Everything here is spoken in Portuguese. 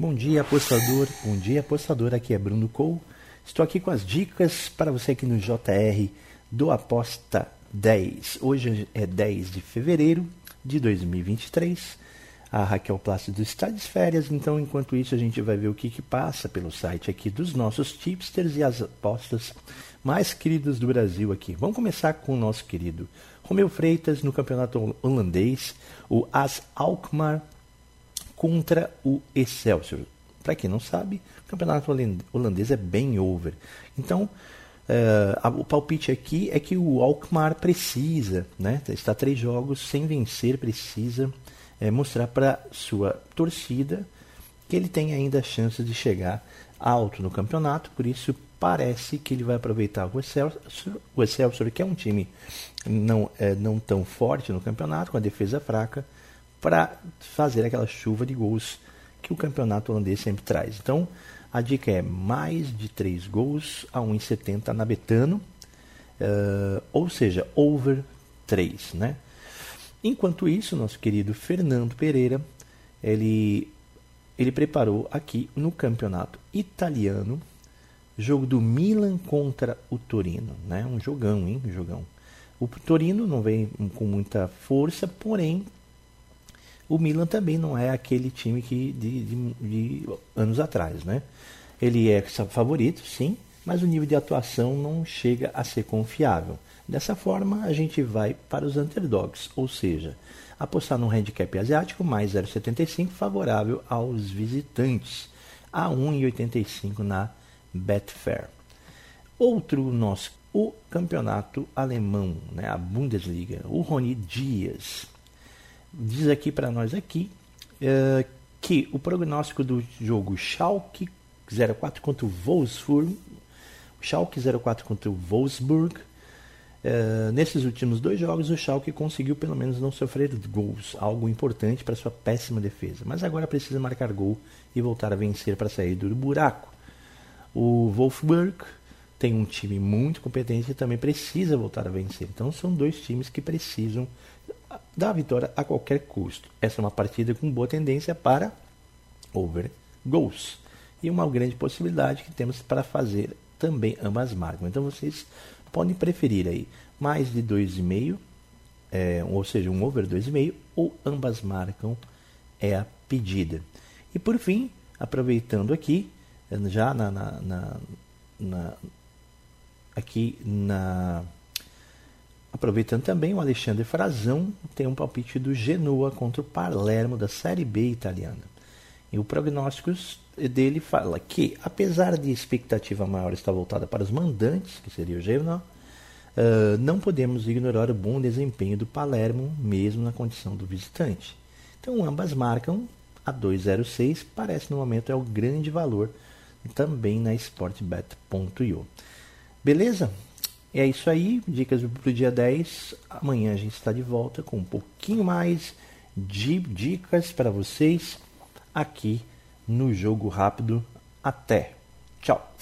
Bom dia, apostador. Bom dia, apostador. Aqui é Bruno Cole. Estou aqui com as dicas para você aqui no JR do Aposta 10. Hoje é 10 de fevereiro de 2023. A Raquel Plácido está de férias, então enquanto isso a gente vai ver o que, que passa pelo site aqui dos nossos tipsters e as apostas mais queridas do Brasil aqui. Vamos começar com o nosso querido Romeu Freitas no campeonato holandês, o AS Alkmaar contra o Excelsior. Para quem não sabe, o campeonato holandês é bem over. Então, uh, o palpite aqui é que o Alkmaar precisa, né, está três jogos sem vencer, precisa é, mostrar para sua torcida que ele tem ainda a chance de chegar alto no campeonato, por isso parece que ele vai aproveitar o Excelsior, o Excelsior que é um time não, é, não tão forte no campeonato, com a defesa fraca, para fazer aquela chuva de gols que o campeonato holandês sempre traz. Então, a dica é mais de 3 gols a 1,70 na Betano, uh, ou seja, over 3. Né? Enquanto isso, nosso querido Fernando Pereira, ele, ele preparou aqui no campeonato italiano, jogo do Milan contra o Torino. Né? Um jogão, hein? Um jogão. O Torino não vem com muita força, porém o Milan também não é aquele time que de, de, de, anos atrás, né? Ele é favorito, sim, mas o nível de atuação não chega a ser confiável. Dessa forma, a gente vai para os underdogs, ou seja, apostar num handicap asiático mais 0,75 favorável aos visitantes, a 1,85 na Betfair. Outro nosso, o campeonato alemão, né, a Bundesliga, o Rony Dias diz aqui para nós aqui uh, que o prognóstico do jogo Schalke 04 contra o Wolfsburg, Schalke 04 contra o Wolfsburg, uh, nesses últimos dois jogos o Schalke conseguiu pelo menos não sofrer gols, algo importante para sua péssima defesa, mas agora precisa marcar gol e voltar a vencer para sair do buraco. O Wolfsburg tem um time muito competente e também precisa voltar a vencer. Então são dois times que precisam da vitória a qualquer custo. Essa é uma partida com boa tendência para over goals. E uma grande possibilidade que temos para fazer também ambas marcam. Então vocês podem preferir aí mais de 2,5, é, ou seja, um over 2,5 ou ambas marcam é a pedida. E por fim, aproveitando aqui, já na, na, na, na aqui na Aproveitando também, o Alexandre Frazão tem um palpite do Genoa contra o Palermo da Série B italiana. E o prognóstico dele fala que, apesar de expectativa maior estar voltada para os mandantes, que seria o Genoa, uh, não podemos ignorar o bom desempenho do Palermo, mesmo na condição do visitante. Então, ambas marcam a 2,06, parece no momento é o grande valor também na sportbet.io. Beleza? É isso aí, dicas para o dia 10. Amanhã a gente está de volta com um pouquinho mais de dicas para vocês aqui no Jogo Rápido. Até! Tchau!